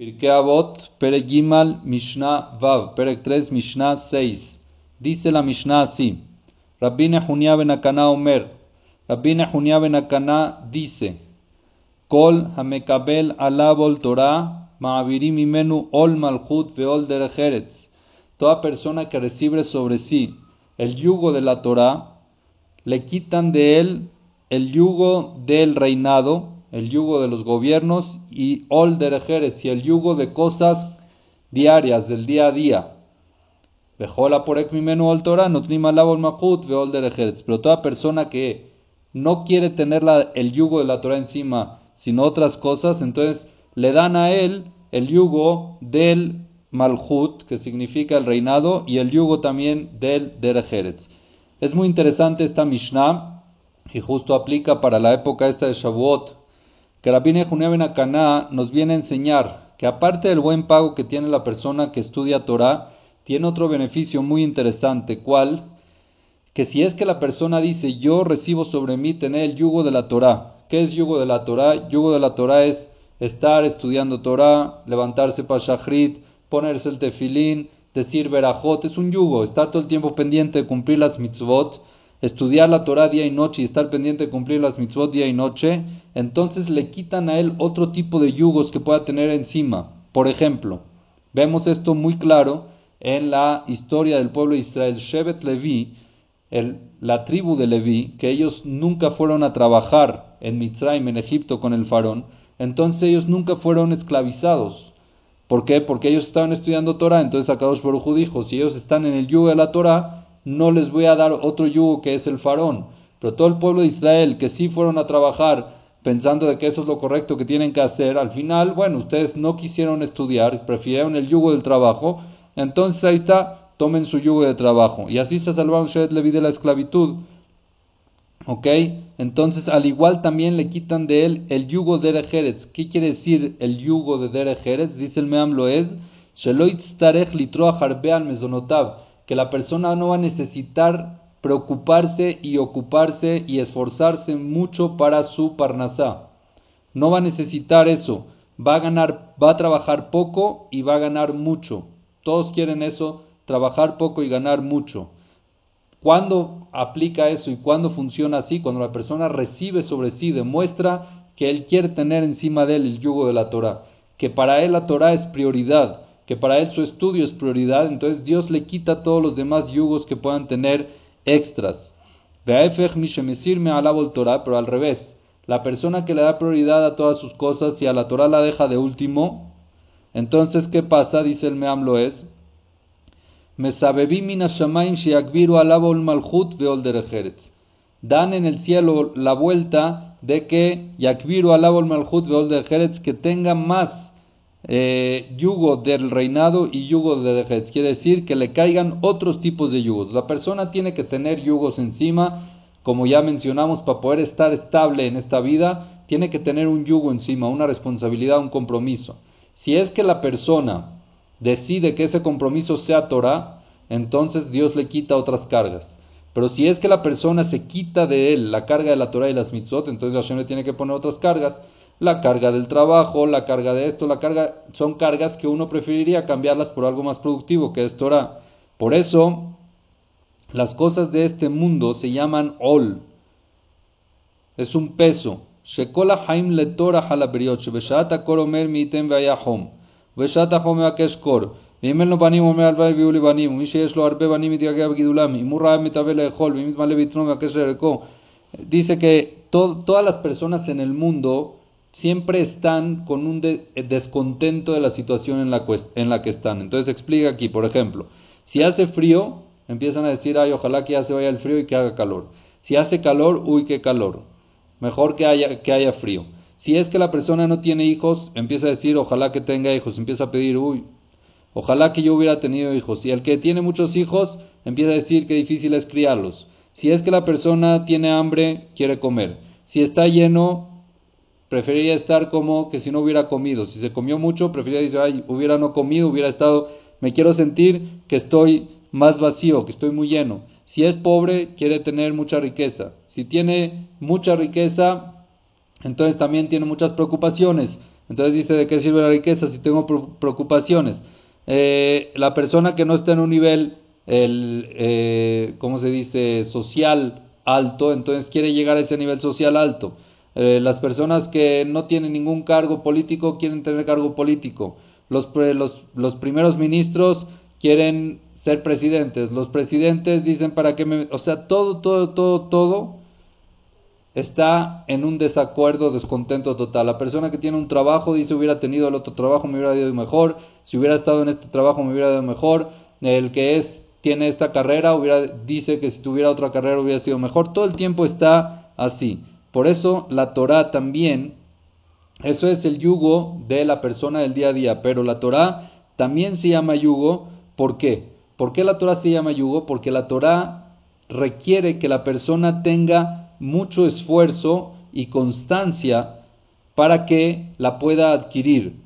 Pirkei Avot, Perek Gimal, Mishnah Vav, Perek 3, Mishnah 6. Dice la Mishnah así. Rabbine Junia ben Akana Omer. Rabbine Junia dice. Kol hamekabel alabol Torah, ma'avirim imenu ol malchut veol derecheretz. Toda persona que recibe sobre sí el yugo de la Torah, le quitan de él el yugo del reinado el yugo de los gobiernos y ol derejeres y el yugo de cosas diarias del día a día. Vejola por ekmimenu ol Torah, makut veol derejeres. Pero toda persona que no quiere tener el yugo de la Torah encima, sino otras cosas, entonces le dan a él el yugo del malhut, que significa el reinado, y el yugo también del derejeres. Es muy interesante esta Mishnah, y justo aplica para la época esta de Shavuot, que Rabbi Junia Akaná nos viene a enseñar que aparte del buen pago que tiene la persona que estudia Torah, tiene otro beneficio muy interesante, ¿cuál? Que si es que la persona dice, yo recibo sobre mí tener el yugo de la Torah. ¿Qué es yugo de la Torah? Yugo de la Torah es estar estudiando Torah, levantarse para Shachrit, ponerse el tefilín, decir verajot, es un yugo, estar todo el tiempo pendiente de cumplir las mitzvot, estudiar la Torah día y noche y estar pendiente de cumplir las mitzvot día y noche, entonces le quitan a él otro tipo de yugos que pueda tener encima. Por ejemplo, vemos esto muy claro en la historia del pueblo de Israel, Shevet Levi, la tribu de Levi, que ellos nunca fueron a trabajar en Mitzrayim, en Egipto, con el faraón, entonces ellos nunca fueron esclavizados. ¿Por qué? Porque ellos estaban estudiando Torah, entonces Akadosh Baruj dijo, si ellos están en el yugo de la Torah, no les voy a dar otro yugo que es el faraón. Pero todo el pueblo de Israel que sí fueron a trabajar pensando de que eso es lo correcto que tienen que hacer, al final, bueno, ustedes no quisieron estudiar, prefirieron el yugo del trabajo, entonces ahí está, tomen su yugo de trabajo. Y así se salvaron Shevet Levi de la esclavitud. ¿Ok? Entonces, al igual también le quitan de él el yugo de Erejeretz. ¿Qué quiere decir el yugo de Derejeretz? Dice el Meam Loez, que la persona no va a necesitar preocuparse y ocuparse y esforzarse mucho para su parnasá. No va a necesitar eso. Va a ganar, va a trabajar poco y va a ganar mucho. Todos quieren eso, trabajar poco y ganar mucho. ¿Cuándo aplica eso y cuándo funciona así? Cuando la persona recibe sobre sí, demuestra que él quiere tener encima de él el yugo de la Torah, que para él la Torah es prioridad, que para él su estudio es prioridad, entonces Dios le quita todos los demás yugos que puedan tener extras. Pero al revés, la persona que le da prioridad a todas sus cosas y a la Torah la deja de último, entonces ¿qué pasa? Dice el Meam Loez. Dan en el cielo la vuelta de que Yakviru alabol malchut que tenga más eh, yugo del reinado y yugo de Dejetz. Quiere decir que le caigan otros tipos de yugos. La persona tiene que tener yugos encima, como ya mencionamos, para poder estar estable en esta vida, tiene que tener un yugo encima, una responsabilidad, un compromiso. Si es que la persona decide que ese compromiso sea Torah, entonces Dios le quita otras cargas. Pero si es que la persona se quita de él la carga de la Torah y las mitzvot, entonces Hashem le tiene que poner otras cargas la carga del trabajo, la carga de esto, la carga, son cargas que uno preferiría cambiarlas por algo más productivo, que es Torah. Por eso, las cosas de este mundo se llaman ol. Es un peso. Shekola haim le Torah halabriot, shebeshata koromer mitem vayahom. Veshata home akeshkor. ואם אין לו בנים אומר הלוואי ויהיו לי בנים, ומי שיש לו הרבה בנים יתגעגע בגידולם, אם הוא רעב מתאווה לאכול, ואם יתמלא ביטנו מבקש לרקו. Dice que todas las personas en el mundo siempre están con un descontento de la situación en la, en la que están. Entonces explica aquí, por ejemplo, si hace frío, empiezan a decir, ay, ojalá que ya se vaya el frío y que haga calor. Si hace calor, uy, qué calor. Mejor que haya, que haya frío. Si es que la persona no tiene hijos, empieza a decir, ojalá que tenga hijos. Empieza a pedir, uy, ojalá que yo hubiera tenido hijos. Y el que tiene muchos hijos, empieza a decir que difícil es criarlos. Si es que la persona tiene hambre, quiere comer. Si está lleno, preferiría estar como que si no hubiera comido. Si se comió mucho, preferiría decir, ay, hubiera no comido, hubiera estado, me quiero sentir que estoy más vacío, que estoy muy lleno. Si es pobre, quiere tener mucha riqueza. Si tiene mucha riqueza, entonces también tiene muchas preocupaciones. Entonces dice, ¿de qué sirve la riqueza si tengo preocupaciones? Eh, la persona que no está en un nivel, el, eh, ¿cómo se dice?, social alto, entonces quiere llegar a ese nivel social alto. Eh, las personas que no tienen ningún cargo político quieren tener cargo político. Los, los, primeros ministros quieren ser presidentes. Los presidentes dicen para qué me... O sea, todo, todo, todo, todo está en un desacuerdo, descontento total. La persona que tiene un trabajo dice hubiera tenido el otro trabajo, me hubiera ido mejor. Si hubiera estado en este trabajo, me hubiera ido mejor. El que es tiene esta carrera, hubiera, dice que si tuviera otra carrera hubiera sido mejor. Todo el tiempo está así. Por eso la Torah también, eso es el yugo de la persona del día a día, pero la Torah también se llama yugo. ¿Por qué? ¿Por qué la Torah se llama yugo? Porque la Torah requiere que la persona tenga mucho esfuerzo y constancia para que la pueda adquirir.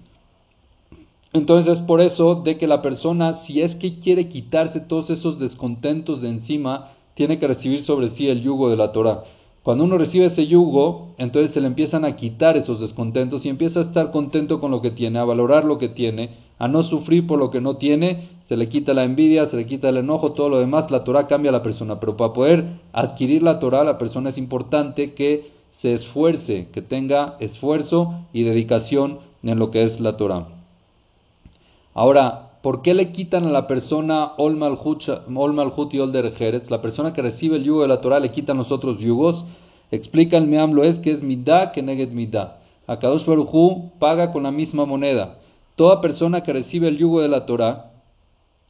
Entonces es por eso de que la persona, si es que quiere quitarse todos esos descontentos de encima, tiene que recibir sobre sí el yugo de la Torah. Cuando uno recibe ese yugo, entonces se le empiezan a quitar esos descontentos y empieza a estar contento con lo que tiene, a valorar lo que tiene, a no sufrir por lo que no tiene, se le quita la envidia, se le quita el enojo, todo lo demás, la Torah cambia a la persona. Pero para poder adquirir la Torah, la persona es importante que se esfuerce, que tenga esfuerzo y dedicación en lo que es la Torah. Ahora, ¿por qué le quitan a la persona Ol Malhut y Older Jerez? La persona que recibe el yugo de la Torah le quitan los otros yugos. Explica el Meam es que es Midah que Neged Midah. Akadosh Baruj paga con la misma moneda. Toda persona que recibe el yugo de la Torah,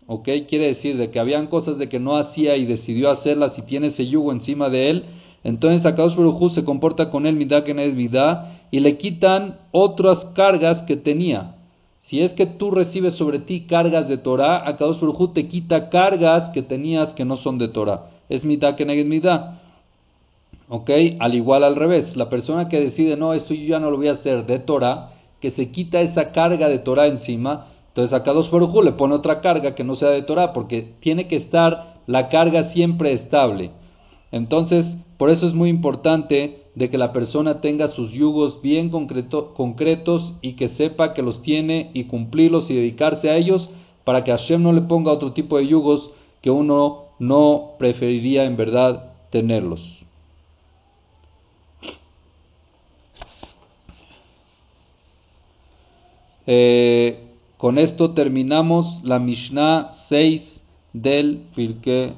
¿ok? Quiere decir de que habían cosas de que no hacía y decidió hacerlas y tiene ese yugo encima de él, entonces Akadosh Baruj se comporta con él Midah que Neged Midah y le quitan otras cargas que tenía. Si es que tú recibes sobre ti cargas de Torah, Akadosh Baruj te quita cargas que tenías que no son de Torah. Es mitad que neged mitad. ¿Ok? Al igual al revés. La persona que decide, no, esto yo ya no lo voy a hacer de Torah, que se quita esa carga de Torah encima, entonces Akadosh Baruj le pone otra carga que no sea de Torah, porque tiene que estar la carga siempre estable. Entonces, por eso es muy importante de que la persona tenga sus yugos bien concretos y que sepa que los tiene y cumplirlos y dedicarse a ellos para que Hashem no le ponga otro tipo de yugos que uno no preferiría en verdad tenerlos. Eh, con esto terminamos la Mishnah 6 del Pirkei